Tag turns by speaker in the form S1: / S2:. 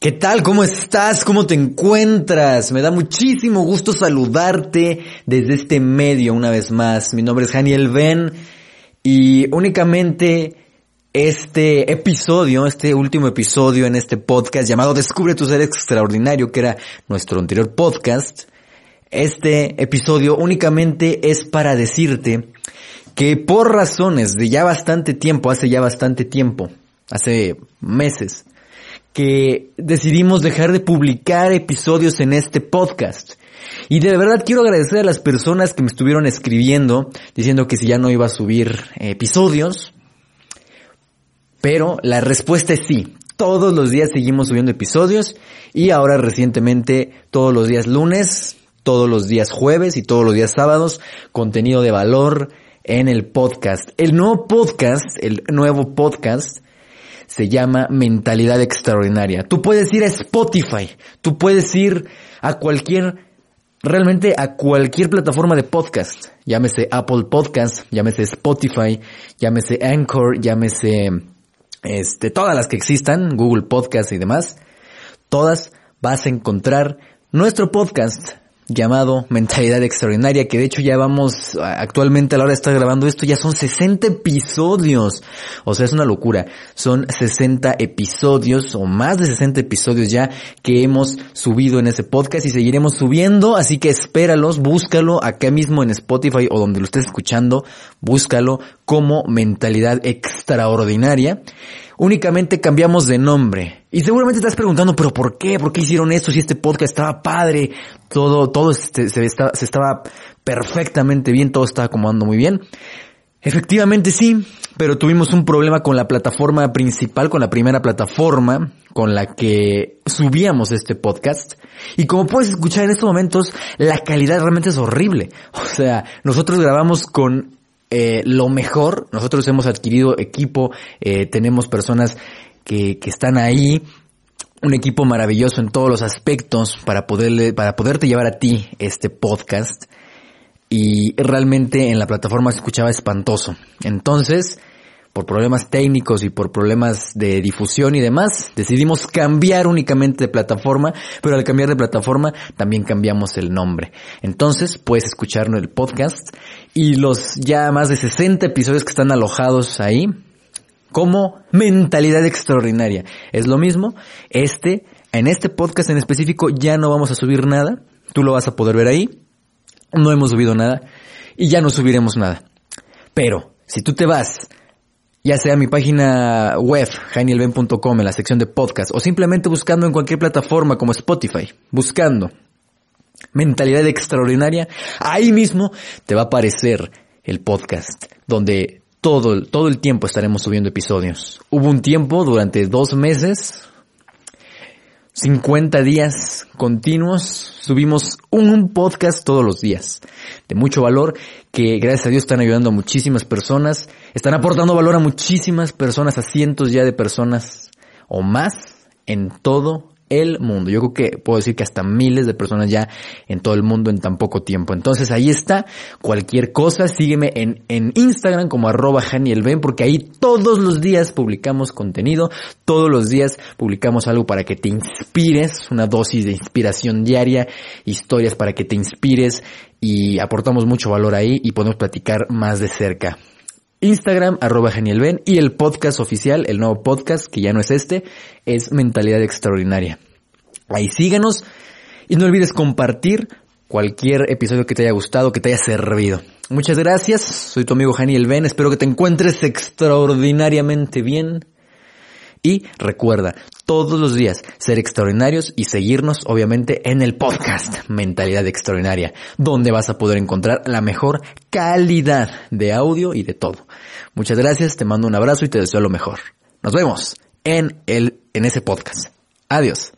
S1: ¿Qué tal? ¿Cómo estás? ¿Cómo te encuentras? Me da muchísimo gusto saludarte desde este medio una vez más. Mi nombre es Daniel Ben y únicamente este episodio, este último episodio en este podcast llamado Descubre tu ser extraordinario, que era nuestro anterior podcast, este episodio únicamente es para decirte que por razones de ya bastante tiempo, hace ya bastante tiempo, hace meses, que decidimos dejar de publicar episodios en este podcast. Y de verdad quiero agradecer a las personas que me estuvieron escribiendo diciendo que si ya no iba a subir episodios. Pero la respuesta es sí. Todos los días seguimos subiendo episodios y ahora recientemente todos los días lunes, todos los días jueves y todos los días sábados contenido de valor en el podcast. El nuevo podcast, el nuevo podcast se llama Mentalidad Extraordinaria. Tú puedes ir a Spotify, tú puedes ir a cualquier, realmente a cualquier plataforma de podcast, llámese Apple Podcast, llámese Spotify, llámese Anchor, llámese, este, todas las que existan, Google Podcast y demás, todas vas a encontrar nuestro podcast llamado Mentalidad Extraordinaria, que de hecho ya vamos, actualmente a la hora de estar grabando esto, ya son 60 episodios. O sea, es una locura. Son 60 episodios o más de 60 episodios ya que hemos subido en ese podcast y seguiremos subiendo, así que espéralos, búscalo acá mismo en Spotify o donde lo estés escuchando, búscalo como Mentalidad Extraordinaria únicamente cambiamos de nombre. Y seguramente estás preguntando, pero ¿por qué? ¿Por qué hicieron esto si este podcast estaba padre? Todo, todo este, se, se estaba perfectamente bien, todo estaba acomodando muy bien. Efectivamente sí, pero tuvimos un problema con la plataforma principal, con la primera plataforma con la que subíamos este podcast. Y como puedes escuchar en estos momentos, la calidad realmente es horrible. O sea, nosotros grabamos con eh, lo mejor. Nosotros hemos adquirido equipo, eh, tenemos personas que, que están ahí, un equipo maravilloso en todos los aspectos para poderle, para poderte llevar a ti este podcast. Y realmente en la plataforma se escuchaba espantoso. Entonces, por problemas técnicos y por problemas de difusión y demás, decidimos cambiar únicamente de plataforma, pero al cambiar de plataforma también cambiamos el nombre. Entonces puedes escuchar el podcast y los ya más de 60 episodios que están alojados ahí como mentalidad extraordinaria. Es lo mismo, este, en este podcast en específico ya no vamos a subir nada, tú lo vas a poder ver ahí, no hemos subido nada y ya no subiremos nada. Pero, si tú te vas ya sea mi página web, janielben.com, en la sección de podcast, o simplemente buscando en cualquier plataforma como Spotify, buscando mentalidad extraordinaria, ahí mismo te va a aparecer el podcast, donde todo, todo el tiempo estaremos subiendo episodios. Hubo un tiempo durante dos meses 50 días continuos, subimos un podcast todos los días, de mucho valor, que gracias a Dios están ayudando a muchísimas personas, están aportando valor a muchísimas personas, a cientos ya de personas o más en todo el mundo. Yo creo que puedo decir que hasta miles de personas ya en todo el mundo en tan poco tiempo. Entonces ahí está. Cualquier cosa, sígueme en, en Instagram como arroba Ben porque ahí todos los días publicamos contenido, todos los días publicamos algo para que te inspires, una dosis de inspiración diaria, historias para que te inspires y aportamos mucho valor ahí y podemos platicar más de cerca. Instagram, arroba y el podcast oficial, el nuevo podcast, que ya no es este, es Mentalidad Extraordinaria. Ahí síganos y no olvides compartir cualquier episodio que te haya gustado, que te haya servido. Muchas gracias, soy tu amigo Janiel Ben, espero que te encuentres extraordinariamente bien. Y recuerda, todos los días ser extraordinarios y seguirnos obviamente en el podcast Mentalidad Extraordinaria, donde vas a poder encontrar la mejor calidad de audio y de todo. Muchas gracias, te mando un abrazo y te deseo lo mejor. Nos vemos en el, en ese podcast. Adiós.